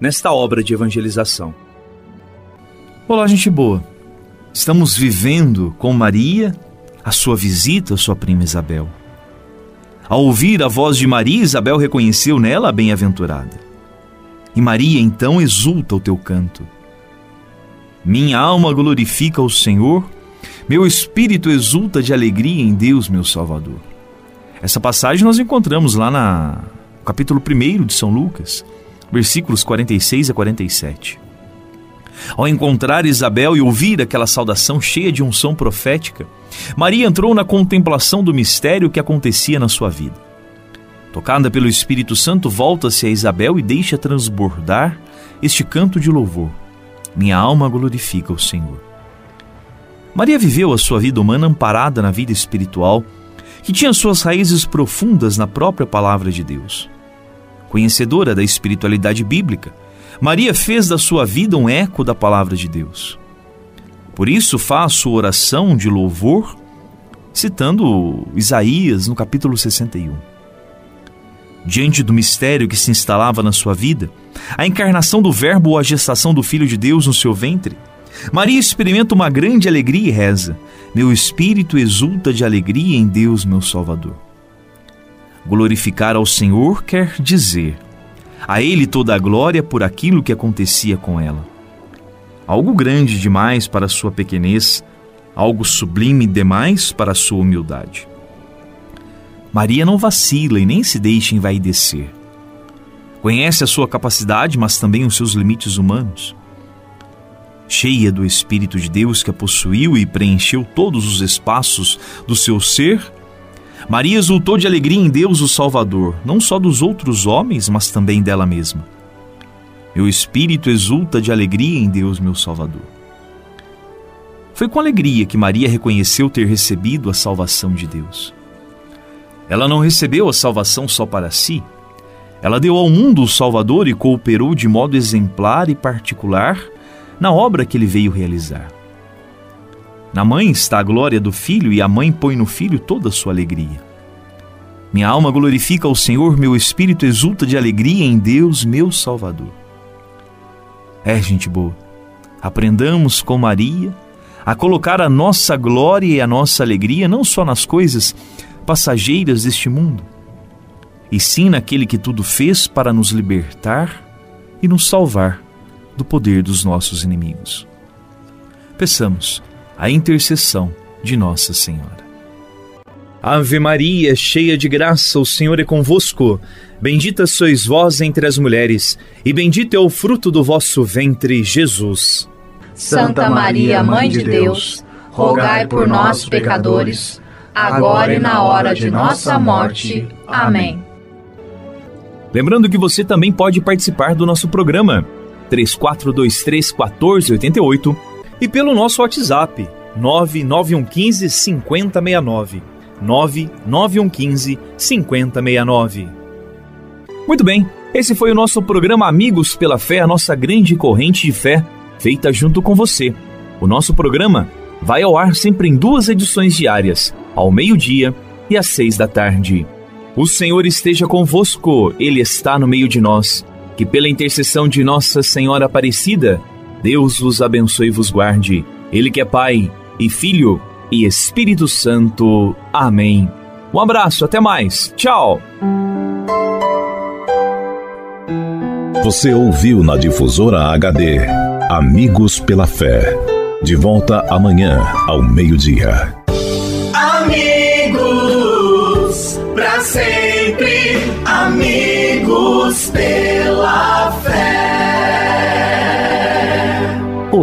nesta obra de evangelização. Olá, gente boa. Estamos vivendo com Maria a sua visita à sua prima Isabel. Ao ouvir a voz de Maria, Isabel reconheceu nela a bem-aventurada. E Maria então exulta o teu canto. Minha alma glorifica o Senhor, meu espírito exulta de alegria em Deus, meu Salvador. Essa passagem nós encontramos lá no capítulo 1 de São Lucas versículos 46 a 47. Ao encontrar Isabel e ouvir aquela saudação cheia de unção profética, Maria entrou na contemplação do mistério que acontecia na sua vida. Tocada pelo Espírito Santo, volta-se a Isabel e deixa transbordar este canto de louvor. Minha alma glorifica o Senhor. Maria viveu a sua vida humana amparada na vida espiritual, que tinha suas raízes profundas na própria palavra de Deus. Conhecedora da espiritualidade bíblica, Maria fez da sua vida um eco da palavra de Deus. Por isso faço oração de louvor, citando Isaías no capítulo 61. Diante do mistério que se instalava na sua vida, a encarnação do Verbo ou a gestação do Filho de Deus no seu ventre, Maria experimenta uma grande alegria e reza: Meu espírito exulta de alegria em Deus, meu Salvador. Glorificar ao Senhor quer dizer a Ele toda a glória por aquilo que acontecia com ela. Algo grande demais para sua pequenez, algo sublime demais para sua humildade. Maria não vacila e nem se deixa envaidecer. Conhece a sua capacidade, mas também os seus limites humanos. Cheia do Espírito de Deus que a possuiu e preencheu todos os espaços do seu ser, Maria exultou de alegria em Deus, o Salvador, não só dos outros homens, mas também dela mesma. Meu espírito exulta de alegria em Deus, meu Salvador. Foi com alegria que Maria reconheceu ter recebido a salvação de Deus. Ela não recebeu a salvação só para si. Ela deu ao mundo o Salvador e cooperou de modo exemplar e particular na obra que ele veio realizar. Na mãe está a glória do filho e a mãe põe no filho toda a sua alegria. Minha alma glorifica ao Senhor, meu espírito exulta de alegria em Deus, meu Salvador. É, gente boa, aprendamos com Maria a colocar a nossa glória e a nossa alegria não só nas coisas passageiras deste mundo, e sim naquele que tudo fez para nos libertar e nos salvar do poder dos nossos inimigos. Peçamos a intercessão de Nossa Senhora. Ave Maria, cheia de graça, o Senhor é convosco. Bendita sois vós entre as mulheres, e bendito é o fruto do vosso ventre, Jesus. Santa Maria, Mãe de Deus, rogai por nós, pecadores, agora e na hora de nossa morte. Amém. Lembrando que você também pode participar do nosso programa 3423 1488 e pelo nosso WhatsApp 99115 5069. 99115 5069. Muito bem, esse foi o nosso programa Amigos pela Fé, a nossa grande corrente de fé, feita junto com você. O nosso programa vai ao ar sempre em duas edições diárias, ao meio-dia e às seis da tarde. O Senhor esteja convosco, Ele está no meio de nós. Que pela intercessão de Nossa Senhora Aparecida, Deus vos abençoe e vos guarde. Ele que é Pai e Filho e Espírito Santo. Amém. Um abraço, até mais. Tchau. Você ouviu na difusora HD Amigos pela Fé. De volta amanhã ao meio-dia. Amigos, para sempre, amigos pela